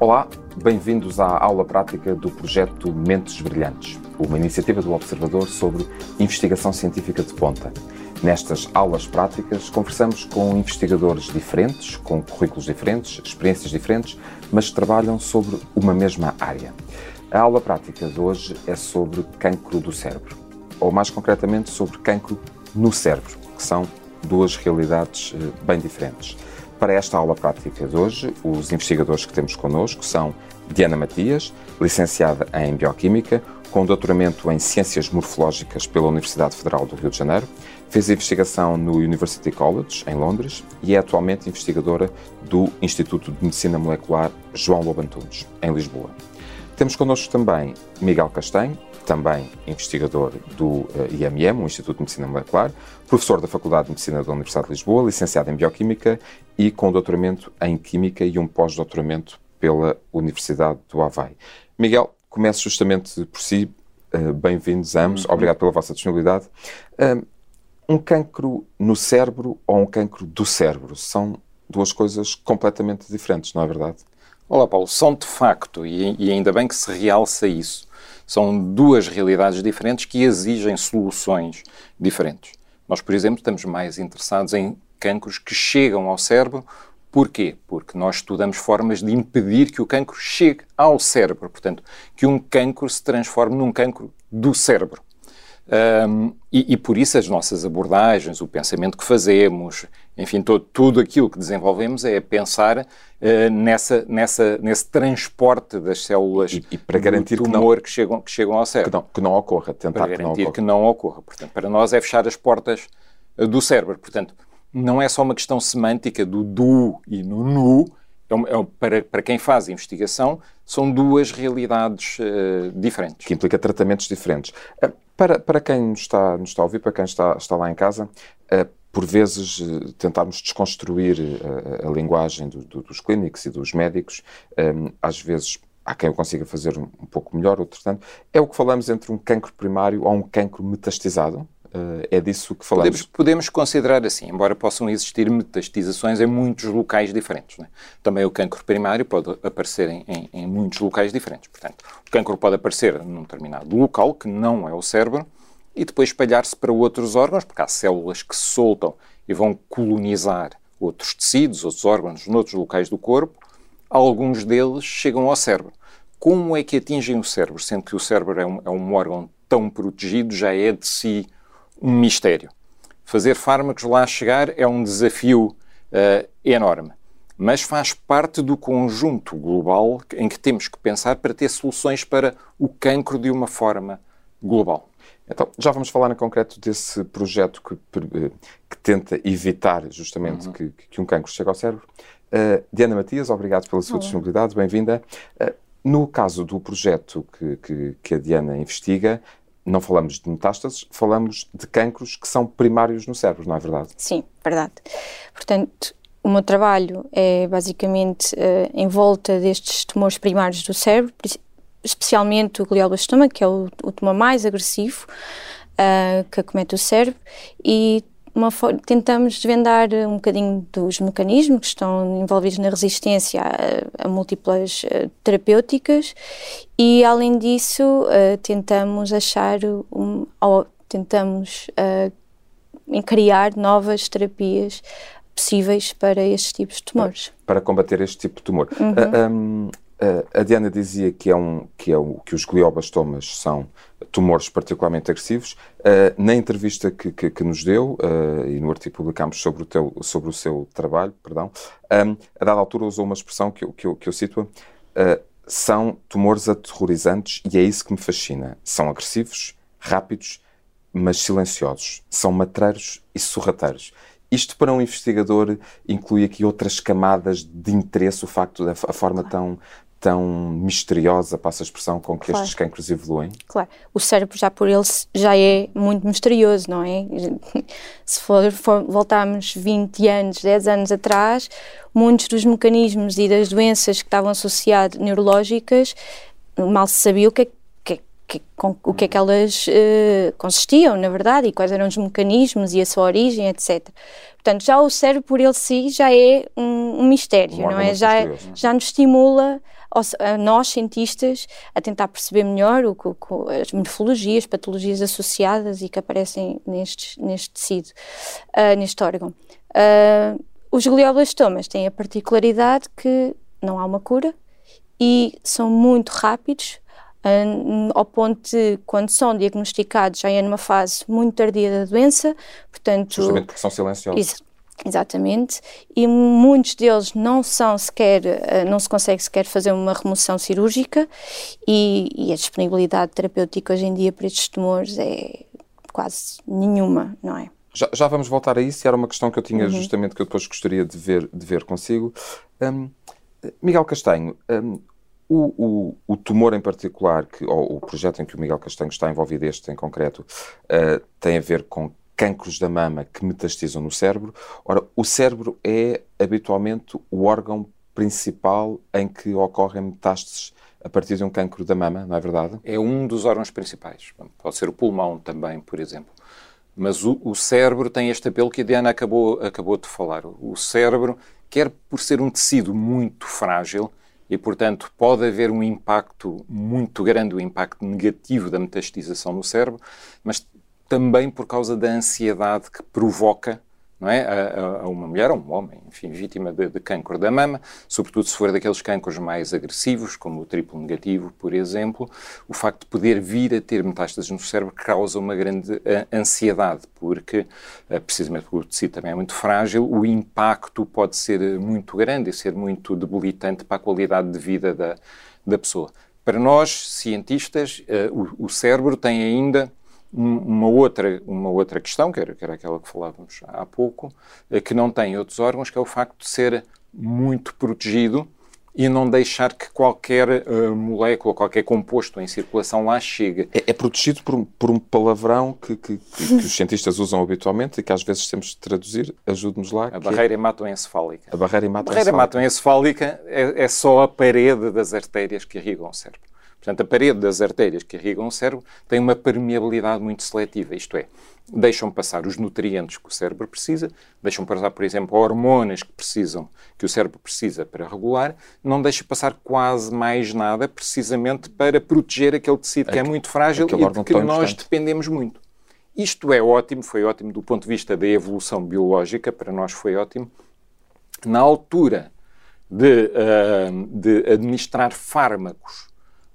Olá, bem-vindos à aula prática do projeto Mentes Brilhantes, uma iniciativa do Observador sobre investigação científica de ponta. Nestas aulas práticas, conversamos com investigadores diferentes, com currículos diferentes, experiências diferentes, mas que trabalham sobre uma mesma área. A aula prática de hoje é sobre cancro do cérebro, ou mais concretamente sobre cancro no cérebro, que são duas realidades eh, bem diferentes. Para esta aula prática de hoje, os investigadores que temos connosco são Diana Matias, licenciada em Bioquímica, com doutoramento em Ciências Morfológicas pela Universidade Federal do Rio de Janeiro, fez investigação no University College, em Londres, e é atualmente investigadora do Instituto de Medicina Molecular João Lobo Antunes, em Lisboa. Temos connosco também Miguel Castanho, também investigador do IMM, eh, o Instituto de Medicina Molecular, professor da Faculdade de Medicina da Universidade de Lisboa, licenciado em Bioquímica e com doutoramento em Química e um pós-doutoramento pela Universidade do Havaí. Miguel, começo justamente por si. Uh, Bem-vindos ambos, uhum. obrigado pela vossa disponibilidade. Uh, um cancro no cérebro ou um cancro do cérebro são duas coisas completamente diferentes, não é verdade? Olá, Paulo. São de facto, e, e ainda bem que se realça isso, são duas realidades diferentes que exigem soluções diferentes. Nós, por exemplo, estamos mais interessados em cancros que chegam ao cérebro. Porquê? Porque nós estudamos formas de impedir que o cancro chegue ao cérebro. Portanto, que um cancro se transforme num cancro do cérebro. Um, e, e, por isso as nossas abordagens, o pensamento que fazemos, enfim, todo, tudo aquilo que desenvolvemos é pensar uh, nessa, nessa, nesse transporte das células e, e para garantir do tumor que, não, que, chegam, que chegam ao cérebro. Que não, que não ocorra, tentar para garantir que não, que não ocorra. Portanto, para nós é fechar as portas uh, do cérebro. Portanto, não é só uma questão semântica do do e no nu, é, é, para, para quem faz investigação, são duas realidades uh, diferentes. Que implica tratamentos diferentes. Uh, para, para quem nos está, nos está a ouvir, para quem está, está lá em casa, uh, por vezes tentarmos desconstruir a, a linguagem do, do, dos clínicos e dos médicos, um, às vezes há quem o consiga fazer um, um pouco melhor, outro tanto. É o que falamos entre um cancro primário ou um cancro metastizado? Uh, é disso que falamos. Podemos, podemos, considerar assim, embora possam existir metastizações em muitos locais diferentes. Né? Também o cancro primário pode aparecer em, em, em, muitos locais diferentes. Portanto, o cancro pode aparecer num determinado local, que não é o cérebro, e depois espalhar-se para outros órgãos, porque há células que se soltam e vão colonizar outros tecidos, outros órgãos, noutros locais do corpo. Alguns deles chegam ao cérebro. Como é que atingem o cérebro? Sendo que o cérebro é um, é um órgão tão protegido, já é de si um mistério. Fazer fármacos lá chegar é um desafio uh, enorme, mas faz parte do conjunto global em que temos que pensar para ter soluções para o cancro de uma forma global. Então, já vamos falar em concreto desse projeto que, eh, que tenta evitar justamente uhum. que, que, um cancro chegue ao cérebro. Uh, Diana Matias, obrigado pela sua Olá. disponibilidade, bem-vinda. Uh, no caso do projeto que, que, que, a Diana investiga, não falamos de metástases, falamos de cancros que são primários no cérebro, não é verdade? Sim, verdade. Portanto, o meu trabalho é basicamente uh, em volta destes tumores primários do cérebro, especialmente o glioblastoma, que é o, o tumor mais agressivo uh, que acomete o cérebro, e tentamos desvendar um bocadinho dos mecanismos que estão envolvidos na resistência a, a múltiplas uh, terapêuticas e, além disso, uh, tentamos achar, um, ou tentamos uh, criar novas terapias possíveis para estes tipos de tumores. Para, para combater este tipo de tumor. Uhum. Um, a Diana dizia que, é um, que, é um, que os glioblastomas são tumores particularmente agressivos. Uh, na entrevista que, que, que nos deu, uh, e no artigo que publicámos sobre o, teu, sobre o seu trabalho, perdão, um, a dada altura usou uma expressão que eu, que eu, que eu cito, uh, são tumores aterrorizantes e é isso que me fascina. São agressivos, rápidos, mas silenciosos. São matreiros e sorrateiros. Isto para um investigador inclui aqui outras camadas de interesse, o facto da forma tão, tão misteriosa, passa a expressão, com que claro. estes cancros evoluem? Claro. O cérebro já por ele já é muito misterioso, não é? Se for, for, voltarmos 20 anos, 10 anos atrás, muitos dos mecanismos e das doenças que estavam associadas neurológicas, mal se sabia o que é que, com, o que é que elas uh, consistiam, na verdade, e quais eram os mecanismos e a sua origem, etc. Portanto, já o cérebro por ele si já é um, um mistério, um não é? Já, é, já nos estimula nós, cientistas, a tentar perceber melhor o, o, as morfologias, patologias associadas e que aparecem neste, neste tecido, uh, neste órgão. Uh, os glioblastomas têm a particularidade que não há uma cura e são muito rápidos, uh, ao ponto de, quando são diagnosticados, já é numa fase muito tardia da doença, portanto... Justamente porque são silenciosos. Exatamente, e muitos deles não são sequer, eh, não se consegue sequer fazer uma remoção cirúrgica e, e, a disponibilidade terapêutica hoje em dia para estes tumores é quase nenhuma, não é? Já, já vamos voltar a isso, e era uma questão que eu tinha uhum. justamente que eu depois gostaria de ver, de ver consigo. Um, Miguel Castanho, um, o, o, o, tumor em particular, que, ou o projeto em que o Miguel Castanho está envolvido, este em concreto, uh, tem a ver com cancros da mama que metastizam no cérebro. Ora, o cérebro é habitualmente o órgão principal em que ocorrem metástases a partir de um cancro da mama, não é verdade? É um dos órgãos principais. Pode ser o pulmão também, por exemplo. Mas o, o cérebro tem este apelo que a Diana acabou, acabou de falar. O cérebro, quer por ser um tecido muito frágil, e, portanto, pode haver um impacto muito grande, um impacto negativo da metastização no cérebro, mas também por causa da ansiedade que provoca não é? A, a, uma mulher ou um homem, enfim, vítima de, de cancro da mama, sobretudo se for daqueles cancros mais agressivos, como o triplo negativo, por exemplo, o facto de poder vir a ter metástases no cérebro causa uma grande ansiedade, porque, precisamente porque o tecido também é muito frágil, o impacto pode ser muito grande e ser muito debilitante para a qualidade de vida da, da pessoa. Para nós, cientistas, o, o cérebro tem ainda uma outra, uma outra questão, que era, que era aquela que falávamos há pouco, é que não tem outros órgãos, que é o facto de ser muito protegido e não deixar que qualquer uh, molécula, qualquer composto em circulação lá chegue. É, é protegido por, por, um palavrão que, que, que, que, os cientistas usam habitualmente e que às vezes temos de traduzir. Ajude-nos lá. A barreira é... hematoencefálica. A barreira hematoencefálica. A barreira hematoencefálica é, é só a parede das artérias que irrigam o cérebro. Portanto, a parede das artérias que irrigam o cérebro tem uma permeabilidade muito seletiva, isto é, deixam passar os nutrientes que o cérebro precisa, deixam passar, por exemplo, hormonas que precisam, que o cérebro precisa para regular, não deixa passar quase mais nada, precisamente para proteger aquele tecido que é muito frágil e de que nós dependemos muito. Isto é ótimo, foi ótimo do ponto de vista da evolução biológica, para nós foi ótimo. Na altura de, uh, de administrar fármacos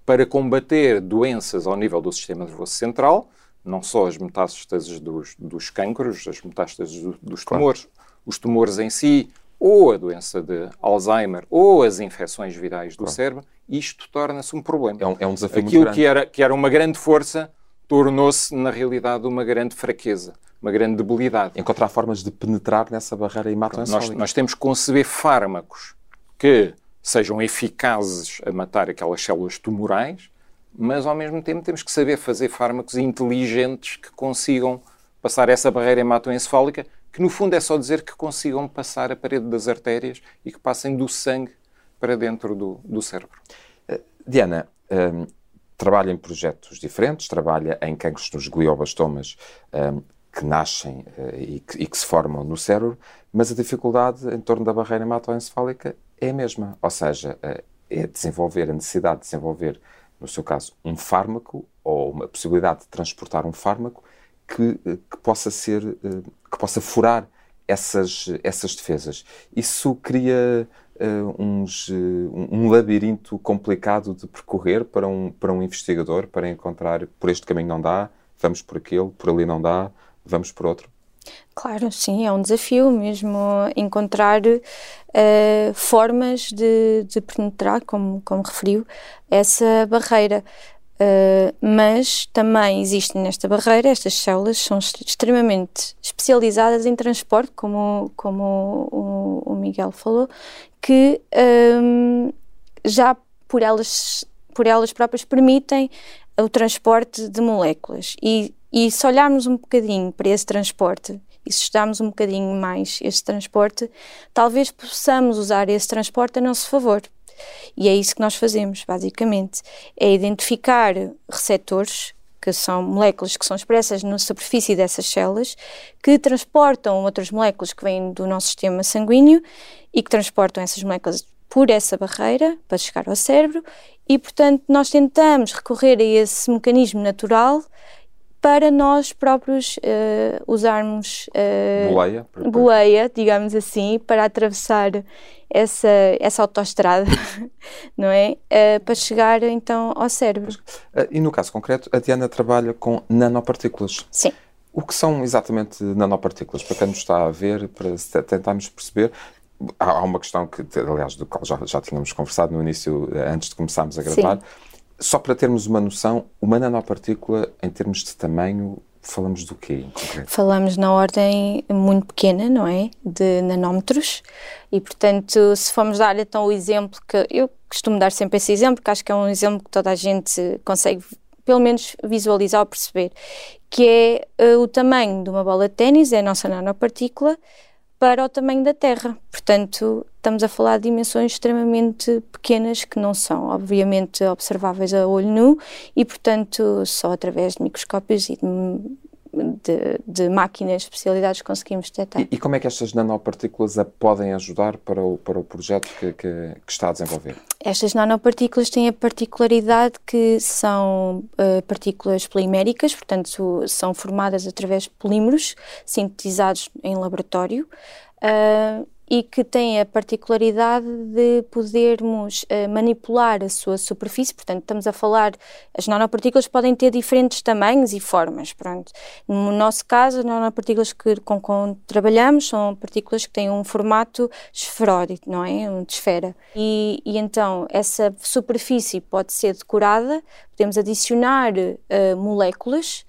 para combater doenças ao nível do sistema nervoso central, não só as metástases dos, dos cancros, as metástases do, dos tumores, claro. os tumores em si, ou a doença de Alzheimer, ou as infecções virais do claro. cérebro, isto torna-se um problema. É um, é um desafio Aquilo muito grande. que era, que era uma grande força tornou-se, na realidade, uma grande fraqueza, uma grande debilidade. Encontrar formas de penetrar nessa barreira hematoencefálica. Nós, nós temos que conceber fármacos que sejam eficazes a matar aquelas células tumorais, mas ao mesmo tempo temos que saber fazer fármacos inteligentes que consigam passar essa barreira hematoencefálica, que no fundo é só dizer que consigam passar a parede das artérias e que passem do sangue para dentro do, do cérebro. Uh, Diana, um, trabalha em projetos diferentes, trabalha em cancros nos glioblastomas um, que nascem uh, e, que, e, que, se formam no cérebro, mas a dificuldade em torno da barreira hematoencefálica é a mesma. Ou seja, eh, é desenvolver a necessidade de desenvolver, no seu caso, um fármaco ou uma possibilidade de transportar um fármaco que, eh, que possa ser, eh, que possa furar essas, essas defesas. Isso cria uh, uns, um labirinto complicado de percorrer para um, para um investigador, para encontrar por este caminho não dá, vamos por aquele, por ali não dá, vamos por outro. Claro, sim, é um desafio mesmo encontrar uh, formas de, de, penetrar, como, como referiu, essa barreira. Uh, mas também existem nesta barreira, estas células são extremamente especializadas em transporte, como, como o, o Miguel falou, que um, já por elas, por elas próprias permitem o transporte de moléculas. E, e se olharmos um bocadinho para esse transporte e se estudarmos um bocadinho mais esse transporte, talvez possamos usar esse transporte a nosso favor. E é isso que nós fazemos, basicamente. É identificar receptores, que são moléculas que são expressas na superfície dessas células, que transportam outras moléculas que vêm do nosso sistema sanguíneo e que transportam essas moléculas por essa barreira para chegar ao cérebro e, portanto, nós tentamos recorrer a esse mecanismo natural para nós próprios uh, usarmos uh, boleia, boleia, digamos assim, para atravessar essa, essa autoestrada, não é? Uh, para chegar então ao cérebro. E no caso concreto, a Diana trabalha com nanopartículas. Sim. O que são exatamente nanopartículas? Para quem nos está a ver, para tentarmos perceber, há uma questão que, aliás, do qual já, já tínhamos conversado no início, antes de começarmos a gravar. Sim só para termos uma noção, uma nanopartícula, em termos de tamanho, falamos do quê em concreto? Falamos na ordem muito pequena, não é? De nanómetros. E, portanto, se formos dar então o exemplo que eu costumo dar sempre esse exemplo, porque acho que é um exemplo que toda a gente consegue pelo menos visualizar ou perceber, que é uh, o tamanho de uma bola de ténis, é a nossa nanopartícula, para o tamanho da Terra. Portanto, estamos a falar de dimensões extremamente pequenas que não são, obviamente, observáveis a olho nu e, portanto, só através de microscópios e de, de, de máquinas especialidades conseguimos detectar. E, e, como é que estas nanopartículas a podem ajudar para o, para o projeto que, que, que está a desenvolver? Estas nanopartículas têm a particularidade que são uh, partículas poliméricas, portanto, são formadas através de polímeros sintetizados em laboratório. Uh, e que tem a particularidade de podermos uh, manipular a sua superfície, portanto, estamos a falar, as nanopartículas podem ter diferentes tamanhos e formas, pronto. No nosso caso, as nanopartículas que, com que trabalhamos são partículas que têm um formato esferóide, não é? Um de esfera. E, e então, essa superfície pode ser decorada, podemos adicionar uh, moléculas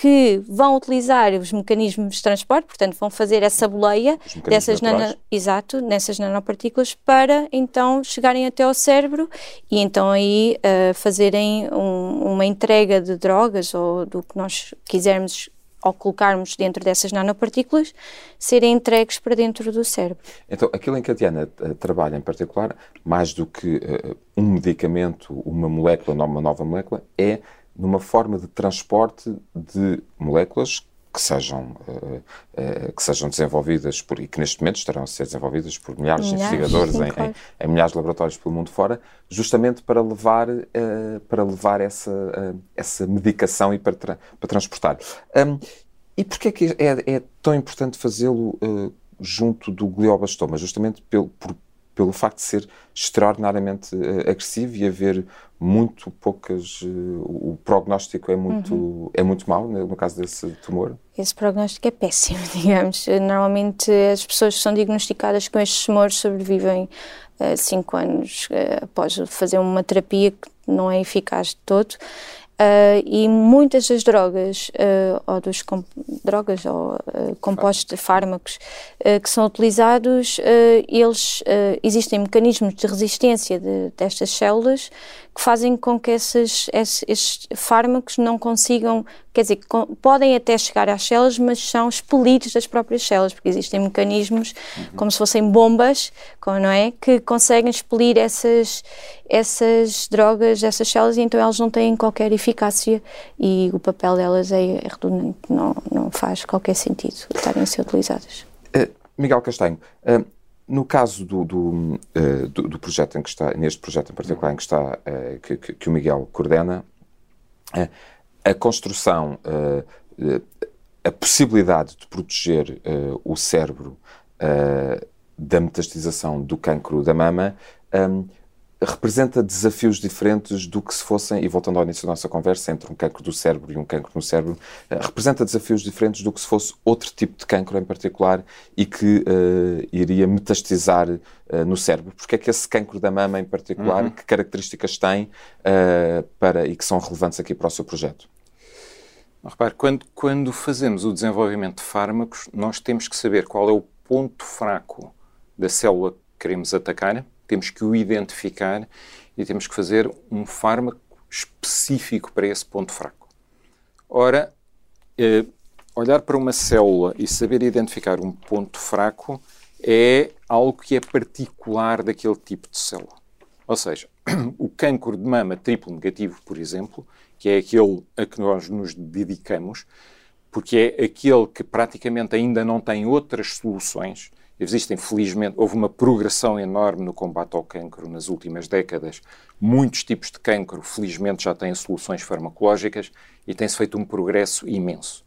que vão utilizar os mecanismos de transporte, portanto, vão fazer essa boleia dessas, nano, exato, nessas nanopartículas para então chegarem até ao cérebro e então aí uh, fazerem um, uma entrega de drogas ou do que nós quisermos ao colocarmos dentro dessas nanopartículas, serem entregues para dentro do cérebro. Então, aquilo em que a Diana uh, trabalha em particular, mais do que uh, um medicamento, uma molécula, uma nova molécula, é numa forma de transporte de moléculas que sejam, uh, uh, que sejam desenvolvidas por, e que neste momento estarão a ser desenvolvidas por milhares, milhares de investigadores sim, em, claro. em, em, milhares de laboratórios pelo mundo fora, justamente para levar, uh, para levar essa, essa medicação e para, tra para transportar. Um, e porquê é que é, é tão importante fazê-lo junto do glioblastoma? Justamente pelo, por, pelo facto de ser extraordinariamente agressivo e haver muito poucas. Uh, o prognóstico é muito, uhum. é muito mau no caso desse tumor? Esse prognóstico é péssimo, digamos. Normalmente as pessoas que são diagnosticadas com estes tumores sobrevivem uh, cinco anos uh, após fazer uma terapia que não é eficaz de todo. Uh, e muitas das drogas, uh, ou dos drogas ou uh, compostos de fármacos que são utilizados, eles existem mecanismos de resistência de, destas células que fazem com que esses, esses, esses fármacos não consigam, quer dizer, podem até chegar às células, mas são expelidos das próprias células, porque existem mecanismos uhum. como se fossem bombas, não é, que conseguem expelir essas, essas drogas, essas células, e então elas não têm qualquer eficácia e o papel delas é, é redundante, não, não faz qualquer sentido estarem a ser utilizadas. Uh, Miguel Castanho, uh, no caso do, do, uh, do, do, projeto em que está, neste projeto em particular em que está, que, que, o Miguel coordena, a construção, a possibilidade de proteger o cérebro da metastização do cancro da mama um, representa desafios diferentes do que se fossem, e voltando ao início da nossa conversa, entre um cancro do cérebro e um cancro no cérebro, uh, representa desafios diferentes do que se fosse outro tipo de cancro em particular e que uh, iria metastizar uh, no cérebro. Porque é que esse cancro da mama em particular, uhum. que características tem para, e que são relevantes aqui para o seu projeto? Repare, quando, quando fazemos o desenvolvimento de fármacos, nós temos que saber qual é o ponto fraco da célula que queremos atacar, temos que o identificar e temos que fazer um fármaco específico para esse ponto fraco. Ora, eh, olhar para uma célula e saber identificar um ponto fraco é algo que é particular daquele tipo de célula. Ou seja, o cancro de mama triplo negativo, por exemplo, que é aquele a que nós nos dedicamos, porque é aquele que praticamente ainda não tem outras soluções. Existem, felizmente, houve uma progressão enorme no combate ao cancro nas últimas décadas. Muitos tipos de cancro, felizmente, já têm soluções farmacológicas e tem-se feito um progresso imenso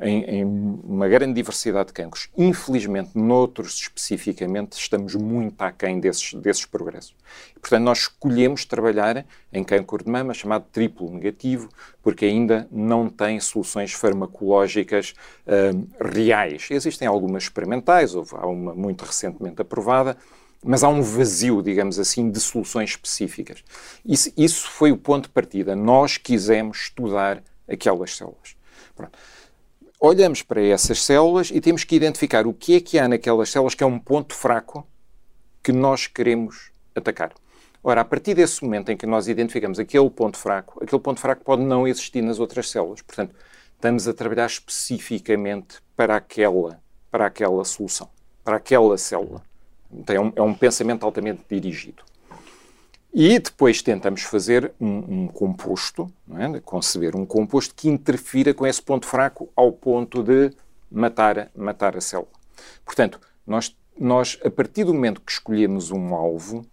em, em, uma grande diversidade de cancros. Infelizmente, noutros especificamente, estamos muito aquém desses, desses progressos. Portanto, nós escolhemos trabalhar em cancro de mama, chamado triplo negativo, porque ainda não tem soluções farmacológicas uh, reais. Existem algumas experimentais, houve, há uma muito recentemente aprovada, mas há um vazio, digamos assim, de soluções específicas. Isso, isso foi o ponto de partida. Nós quisemos estudar aquelas células. Pronto olhamos para essas células e temos que identificar o que é que há naquelas células que é um ponto fraco que nós queremos atacar. Ora, a partir desse momento em que nós identificamos aquele ponto fraco, aquele ponto fraco pode não existir nas outras células. Portanto, estamos a trabalhar especificamente para aquela, para aquela solução, para aquela célula. Então, é um, é um pensamento altamente dirigido. E depois tentamos fazer um, um composto, é? conceber um composto que interfira com esse ponto fraco ao ponto de matar, matar a célula. Portanto, nós, nós, a partir do momento que escolhemos um alvo,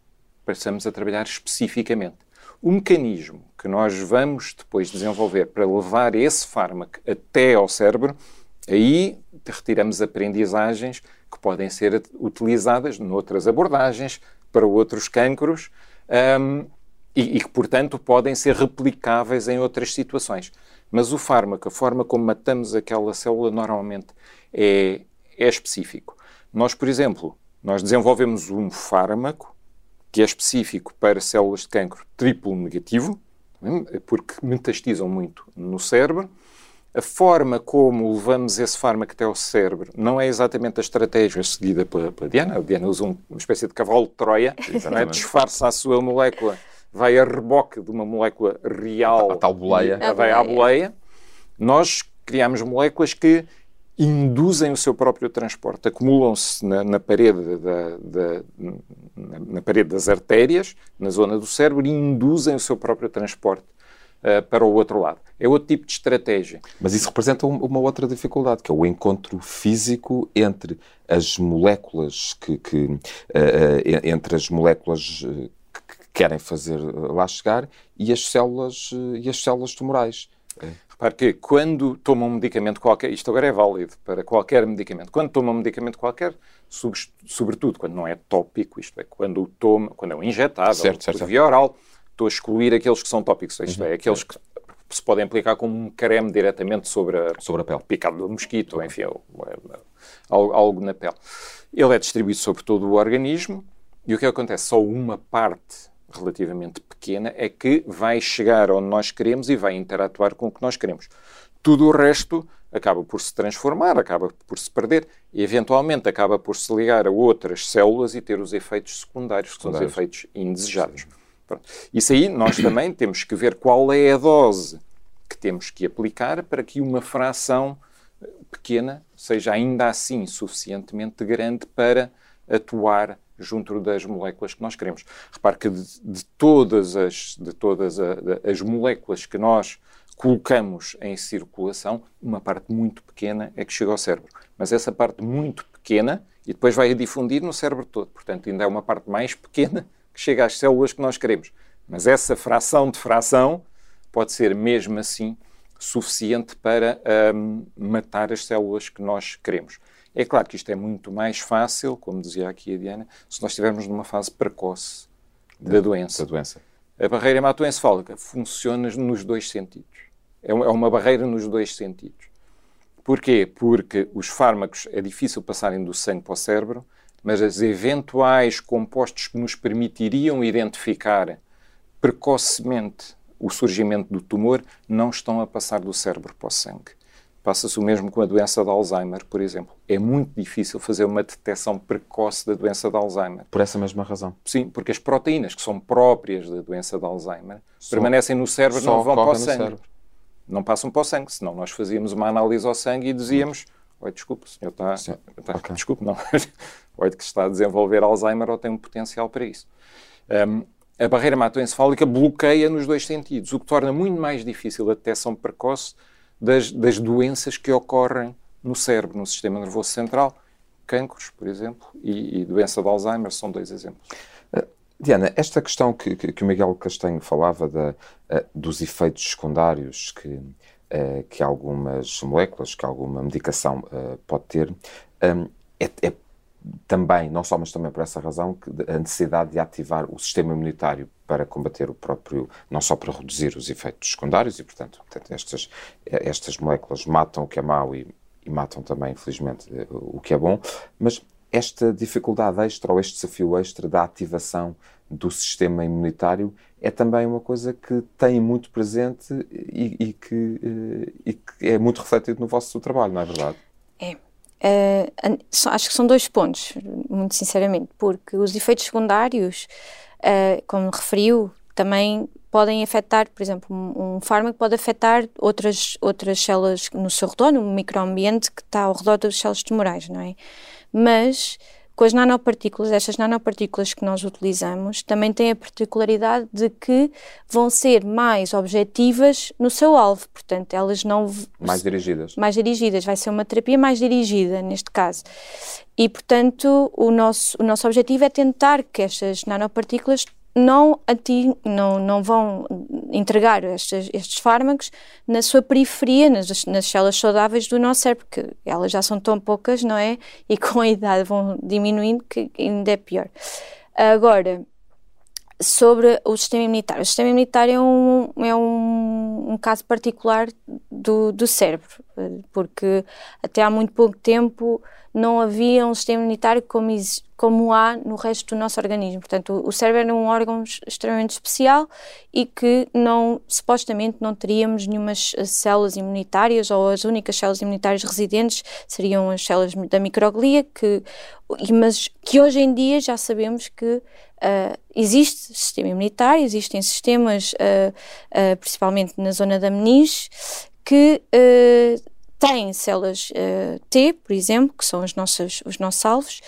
passamos a trabalhar especificamente. O mecanismo que nós vamos depois desenvolver para levar esse fármaco até ao cérebro, aí retiramos aprendizagens que podem ser utilizadas noutras abordagens para outros cancros um, e, que, portanto, podem ser replicáveis em outras situações. Mas o fármaco, a forma como matamos aquela célula, normalmente é, é específico. Nós, por exemplo, nós desenvolvemos um fármaco que é específico para células de cancro triplo negativo, porque metastizam muito no cérebro. A forma como levamos esse fármaco até ao cérebro não é exatamente a estratégia seguida pela, pela Diana. A Diana usa um, uma espécie de cavalo de Troia, é? disfarça a sua molécula, vai a reboque de uma molécula real. A tal boleia. E, vai à boleia. Nós criamos moléculas que induzem o seu próprio transporte, acumulam-se na, na, parede da, da, na, na parede das artérias, na zona do cérebro, e induzem o seu próprio transporte uh, para o outro lado. É outro tipo de estratégia. Mas isso representa uma outra dificuldade, que é o encontro físico entre as moléculas que, que uh, entre as moléculas que querem fazer lá chegar e as células e as células tumorais. Repare que quando toma um medicamento qualquer, isto agora é válido para qualquer medicamento, quando toma um medicamento qualquer, sobretudo quando não é tópico, isto é, quando o toma, quando é um injetável, certo, certo, via oral, estou a excluir aqueles que são tópicos, isto uhum, é, aqueles que se podem aplicar como um creme diretamente sobre a, sobre a pele. Picado do mosquito, uhum. enfim, algo, algo na pele. Ele é distribuído sobre todo o organismo e o que acontece? Só uma parte relativamente pequena é que vai chegar onde nós queremos e vai interatuar com o que nós queremos. Tudo o resto acaba por se transformar, acaba por se perder e, eventualmente, acaba por se ligar a outras células e ter os efeitos secundários, que são os efeitos indesejados. Sim. Pronto. Isso aí nós também temos que ver qual é a dose que temos que aplicar para que uma fração pequena seja ainda assim suficientemente grande para atuar junto das moléculas que nós queremos. Repare que de, de todas, as, de todas a, de, as moléculas que nós colocamos em circulação, uma parte muito pequena é que chega ao cérebro. Mas essa parte muito pequena, e depois vai a difundir no cérebro todo. Portanto, ainda é uma parte mais pequena que chega às células que nós queremos. Mas essa fração de fração pode ser mesmo assim suficiente para um, matar as células que nós queremos. É claro que isto é muito mais fácil, como dizia aqui a Diana, se nós estivermos numa fase precoce da, da doença. Da doença. A barreira hematoencefálica funciona nos dois sentidos. É uma é barreira nos dois sentidos. Porquê? Porque os fármacos é difícil passarem do sangue para o cérebro, mas as eventuais compostos que nos permitiriam identificar precocemente o surgimento do tumor não estão a passar do cérebro para o sangue. Passa-se o mesmo com a doença de Alzheimer, por exemplo. É muito difícil fazer uma detecção precoce da doença de Alzheimer. Por essa mesma razão? Sim, porque as proteínas que são próprias da doença de Alzheimer só, permanecem no cérebro, não vão para o sangue. não passam para o sangue, senão nós fazíamos uma análise ao sangue e dizíamos, oi, desculpe, o senhor está, está okay. desculpe, não, olha que está a desenvolver Alzheimer ou tem um potencial para isso. Um, a barreira hematoencefálica bloqueia nos dois sentidos, o que torna muito mais difícil a detecção precoce das, das doenças que ocorrem no cérebro, no sistema nervoso central, cancros, por exemplo, e, e doença de Alzheimer são dois exemplos. Uh, Diana, esta questão que, que, que, o Miguel Castanho falava da, uh, dos efeitos secundários que, uh, que algumas moléculas, que alguma medicação pode ter, um, é, é também, não só, mas também por essa razão, a necessidade de ativar o sistema imunitário para combater o próprio, não só para reduzir os efeitos secundários, e portanto, portanto estas, estas moléculas matam o que é mau e, e matam também, infelizmente, o que é bom, mas esta dificuldade extra ou este desafio extra da ativação do sistema imunitário é também uma coisa que tem muito presente e, e, que, eh, e que é muito refletido no vosso trabalho, não é verdade? É. Uh, acho que são dois pontos, muito sinceramente, porque os efeitos secundários, uh, como referiu, também podem afetar, por exemplo, um, um, fármaco pode afetar outras, outras células no seu redor, no microambiente que está ao redor das células tumorais, não é? Mas com as nanopartículas, estas nanopartículas que nós utilizamos também têm a particularidade de que vão ser mais objetivas no seu alvo, portanto, elas não. Mais dirigidas. Mais dirigidas, vai ser uma terapia mais dirigida, neste caso. E, portanto, o nosso, o nosso objetivo é tentar que estas nanopartículas não, não, não vão entregar estes, estes fármacos na sua periferia, nas, nas células saudáveis do nosso cérebro, porque elas já são tão poucas, não é? E com a idade vão diminuindo, que ainda é pior. Agora, sobre o sistema imunitário. O sistema imunitário é um, é um, um caso particular do, do cérebro, porque até há muito pouco tempo não havia um sistema imunitário como, como há no resto do nosso organismo. Portanto, o cérebro era um órgão extremamente especial e que não, supostamente não teríamos nenhumas eh, células imunitárias ou as únicas células imunitárias residentes seriam as células da microglia, que, mas que hoje em dia já sabemos que uh, existe sistema imunitário, existem sistemas, uh, uh, principalmente na zona da meninge, que têm células uh, T, por exemplo, que são os nossos, os nossos alvos,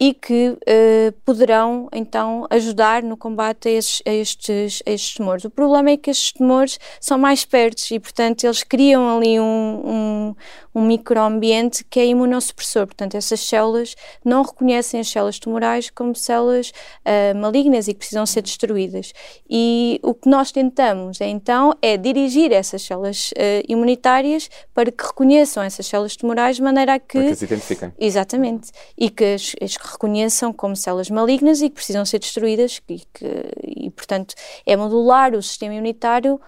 e que uh, poderão então ajudar no combate a, esses, a, estes, a estes tumores. O problema é que estes tumores são mais perto e, portanto, eles criam ali um, um, um microambiente que é imunossupressor. Portanto, essas células não reconhecem as células tumorais como células uh, malignas e que precisam ser destruídas. E o que nós tentamos então é dirigir essas células uh, imunitárias para que reconheçam essas células tumorais de maneira a que. Para que as identifiquem. Exatamente. E que as, as reconheçam como células malignas e que precisam ser destruídas e, que, e portanto, é modular o sistema imunitário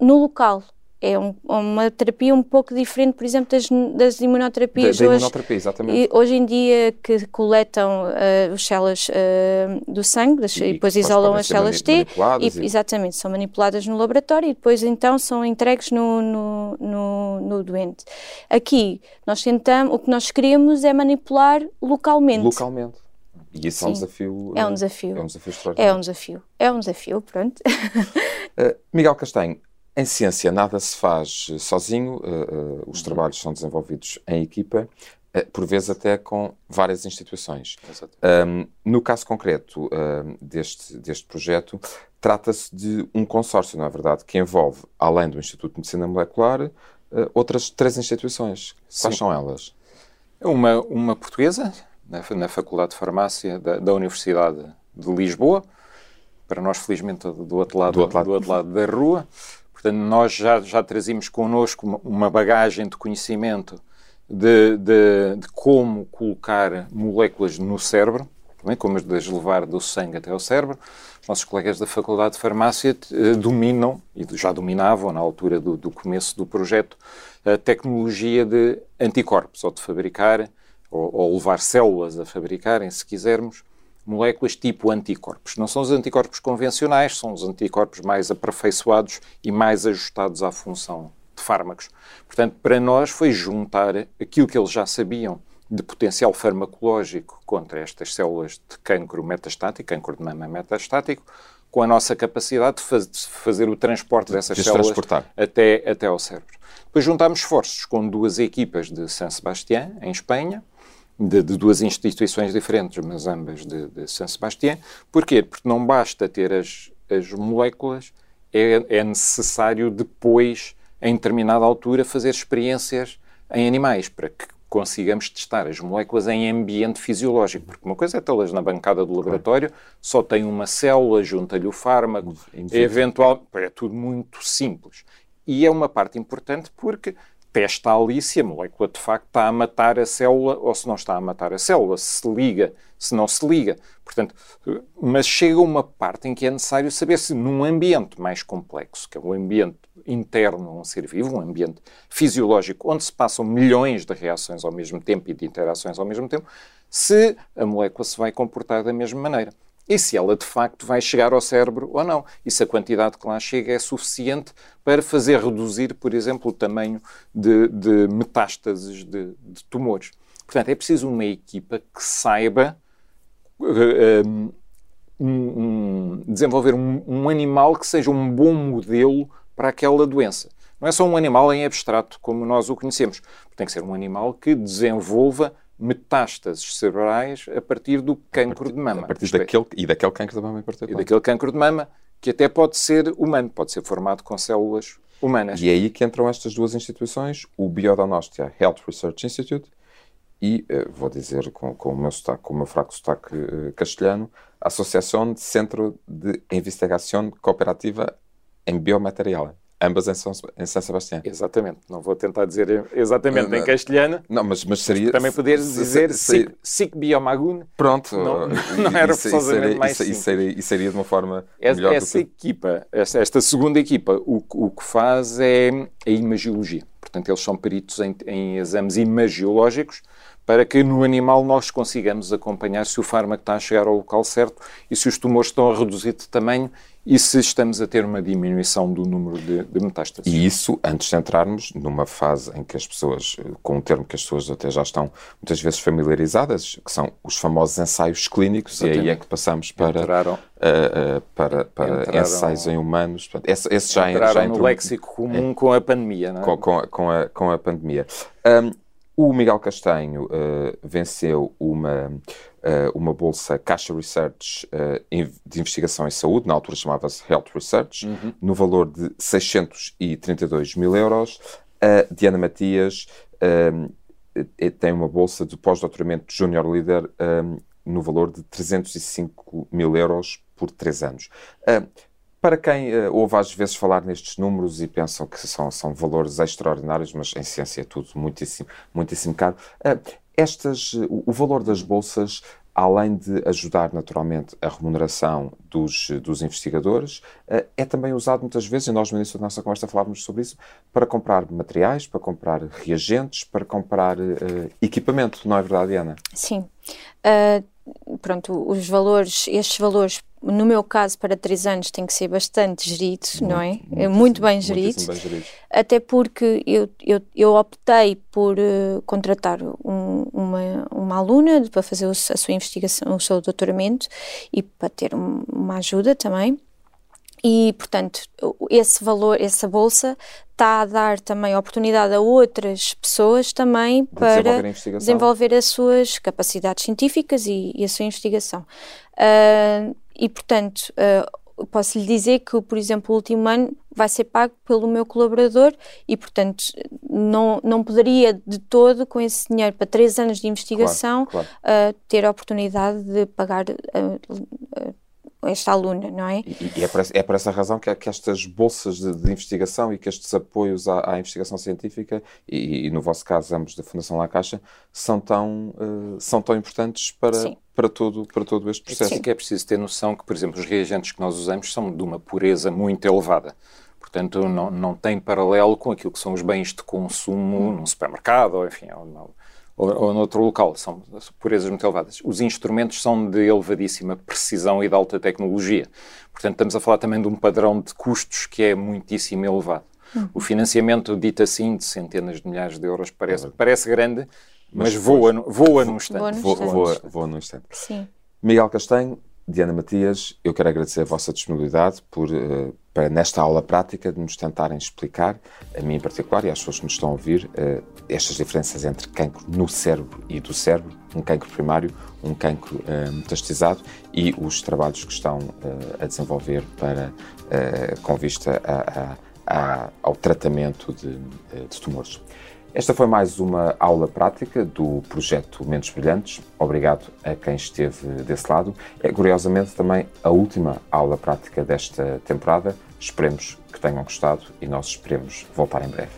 no local. É um, uma terapia um pouco diferente, por exemplo, das, das imunoterapias. Da, da imunoterapia, exatamente. hoje em dia, que coletam uh, as células uh, do sangue das, e, e, depois isolam as células T. E, e... Exatamente, são manipuladas no laboratório e depois então são entregues no, no, no, no doente. Aqui, nós tentamos, o que nós queremos é manipular localmente. Localmente. E isso Sim. é um desafio. É um desafio. É um desafio extraordinário. É um desafio. É um desafio, pronto. uh, Miguel Castanho, em ciência nada se faz sozinho, uh, uh, os uhum. trabalhos são desenvolvidos em equipa, por vezes até com várias instituições. Um, no caso concreto deste, deste projeto, trata-se de um consórcio, não é verdade, que envolve, além do Instituto de Medicina Molecular, outras três instituições. Quais Sim. são elas? Uma, uma portuguesa, na, na Faculdade de Farmácia da, da, Universidade de Lisboa, para nós, felizmente, do outro lado, do outro lado, do outro lado da rua. Portanto, nós já, já trazíamos connosco uma bagagem de conhecimento de, de, de como colocar moléculas no cérebro, também como as levar do sangue até ao cérebro. Nossos colegas da Faculdade de Farmácia eh, dominam, e já dominavam na altura do, do começo do projeto, a tecnologia de anticorpos, ou de fabricar ou, ou levar células a fabricarem, se quisermos, moléculas tipo anticorpos. Não são os anticorpos convencionais, são os anticorpos mais aperfeiçoados e mais ajustados à função de fármacos. Portanto, para nós foi juntar aquilo que eles já sabiam de potencial farmacológico contra estas células de cancro metastático, cancro de mama metastático, com a nossa capacidade de, faz, de fazer o transporte dessas de células até, até ao cérebro. Depois juntámos esforços com duas equipas de San Sebastián, em Espanha, de, de, duas instituições diferentes, mas ambas de, de San Sebastián. Porquê? Porque não basta ter as, as moléculas, é, é necessário depois, em determinada altura, fazer experiências em animais, para que consigamos testar as moléculas em ambiente fisiológico. Porque uma coisa é tê-las na bancada do laboratório, só tem uma célula, junta-lhe o fármaco, eventual, é tudo muito simples. E é uma parte importante porque testa ali se a molécula de facto está a matar a célula ou se não está a matar a célula, se liga, se não se liga. Portanto, mas chega uma parte em que é necessário saber se num ambiente mais complexo, que é um ambiente interno a um ser vivo, um ambiente fisiológico onde se passam milhões de reações ao mesmo tempo e de interações ao mesmo tempo, se a molécula se vai comportar da mesma maneira e se ela de facto vai chegar ao cérebro ou não. E se a quantidade que lá chega é suficiente para fazer reduzir, por exemplo, o tamanho de, de metástases de, de, tumores. Portanto, é preciso uma equipa que saiba eh, um, um, desenvolver um, um animal que seja um bom modelo para aquela doença. Não é só um animal em abstrato, como nós o conhecemos. Tem que ser um animal que desenvolva metástases cerebrais a partir do cancro de mama. A partir daquele, e daquele cancro de mama em particular. E daquele cancro de mama, que até pode ser humano, pode ser formado com células humanas. E é aí que entram estas duas instituições, o Biodonostia Health Research Institute e, eh, vou dizer com, com, o meu sotaque, com o meu fraco sotaque uh, castelhano, a Associação de Centro de Investigação Cooperativa em Biomaterial ambas em São, em São Sebastião. Exatamente, não vou tentar dizer exatamente em castelhano. Não, mas, mas seria. Também poderes dizer Sic Biomagun. Pronto, não, não era forçosamente mais isso, seria, seria de uma forma. Essa, melhor essa que... equipa, esta, esta segunda equipa, o, o que faz é a imagiologia. Portanto, eles são peritos em, em exames imagiológicos para que no animal nós consigamos acompanhar se o fármaco está a chegar ao local certo e se os tumores estão a reduzir de tamanho e se estamos a ter uma diminuição do número de, de metástases. E isso antes de entrarmos numa fase em que as pessoas, com um termo que as pessoas até já estão muitas vezes familiarizadas, que são os famosos ensaios clínicos, Exatamente. e aí é que passamos para, Entraram, uh, uh, para, para Entraram, ensaios em humanos. Esse, esse já, Entraram já no léxico comum é, com a pandemia, não é? Com, com, com, a, com a pandemia. Um, o Miguel Castanho uh, venceu uma, uh, uma bolsa Caixa Research uh, de investigação em saúde, na altura chamava-se Health Research, uhum. no valor de 632 mil euros. A Diana Matias tem uma bolsa de pós-doutoramento Junior Leader no valor de 305 mil euros por três anos. Para quem uh, ouve às vezes falar nestes números e pensam que são, são valores extraordinários, mas em ciência é tudo muitíssimo, muitíssimo caro, uh, estas, o valor das bolsas, além de ajudar naturalmente a remuneração dos, dos investigadores, é também usado muitas vezes, e nós no início da nossa conversa falávamos sobre isso, para comprar materiais, para comprar reagentes, para comprar equipamento, não é verdade, Ana? Sim. pronto, os valores, estes valores no meu caso, para três anos tem que ser bastante gerido, muito, não é? Muito, é muito bem, gerido, bem gerido. Até porque eu, eu, eu optei por uh, contratar um, uma, uma aluna para fazer a sua investigação, o seu doutoramento e para ter um, uma ajuda também. E, portanto, esse valor, essa bolsa está a dar também oportunidade a outras pessoas também de para desenvolver, desenvolver, as suas capacidades científicas e, e a sua investigação. Uh, e, portanto, uh, posso lhe dizer que, por exemplo, o último ano vai ser pago pelo meu colaborador e, portanto, não, não poderia de todo, com esse dinheiro para três anos de investigação, claro, claro. Uh, ter a oportunidade de pagar uh, esta aluna, não é? E, e é, por, é, por, essa razão que, que estas bolsas de, de, investigação e que estes apoios à, à investigação científica, e, e, no vosso caso ambos da Fundação La Caixa, são tão, uh, são tão importantes para, para, todo, para todo este processo. Sim, que é preciso ter noção que, por exemplo, os reagentes que nós usamos são de uma pureza muito elevada. Portanto, não, não tem paralelo com aquilo que são os bens de consumo num supermercado, ou enfim, ou, ou, ou noutro local, são purezas muito elevadas. Os instrumentos são de elevadíssima precisão e de alta tecnologia. Portanto, estamos a falar também de um padrão de custos que é muitíssimo elevado. Uhum. O financiamento, dito assim, de centenas de milhares de euros, parece, parece grande, mas, mas voa, no, voa num instante. Voa, no instante. Voa, voa num instante. Sim. Miguel Castanho, Diana Matias, eu quero agradecer a vossa disponibilidade por, uh, para, nesta aula prática, de nos tentarem explicar, a mim em particular e às pessoas que nos estão a ouvir, uh, estas diferenças entre cancro no cérebro e do cérebro, um cancro primário, um cancro uh, metastizado e os trabalhos que estão a desenvolver para, com vista a, a, a, ao tratamento de, de tumores. Esta foi mais uma aula prática do projeto Mentes Brilhantes. Obrigado a quem esteve desse lado. É curiosamente também a última aula prática desta temporada. Esperemos que tenham gostado e nós esperemos voltar em breve.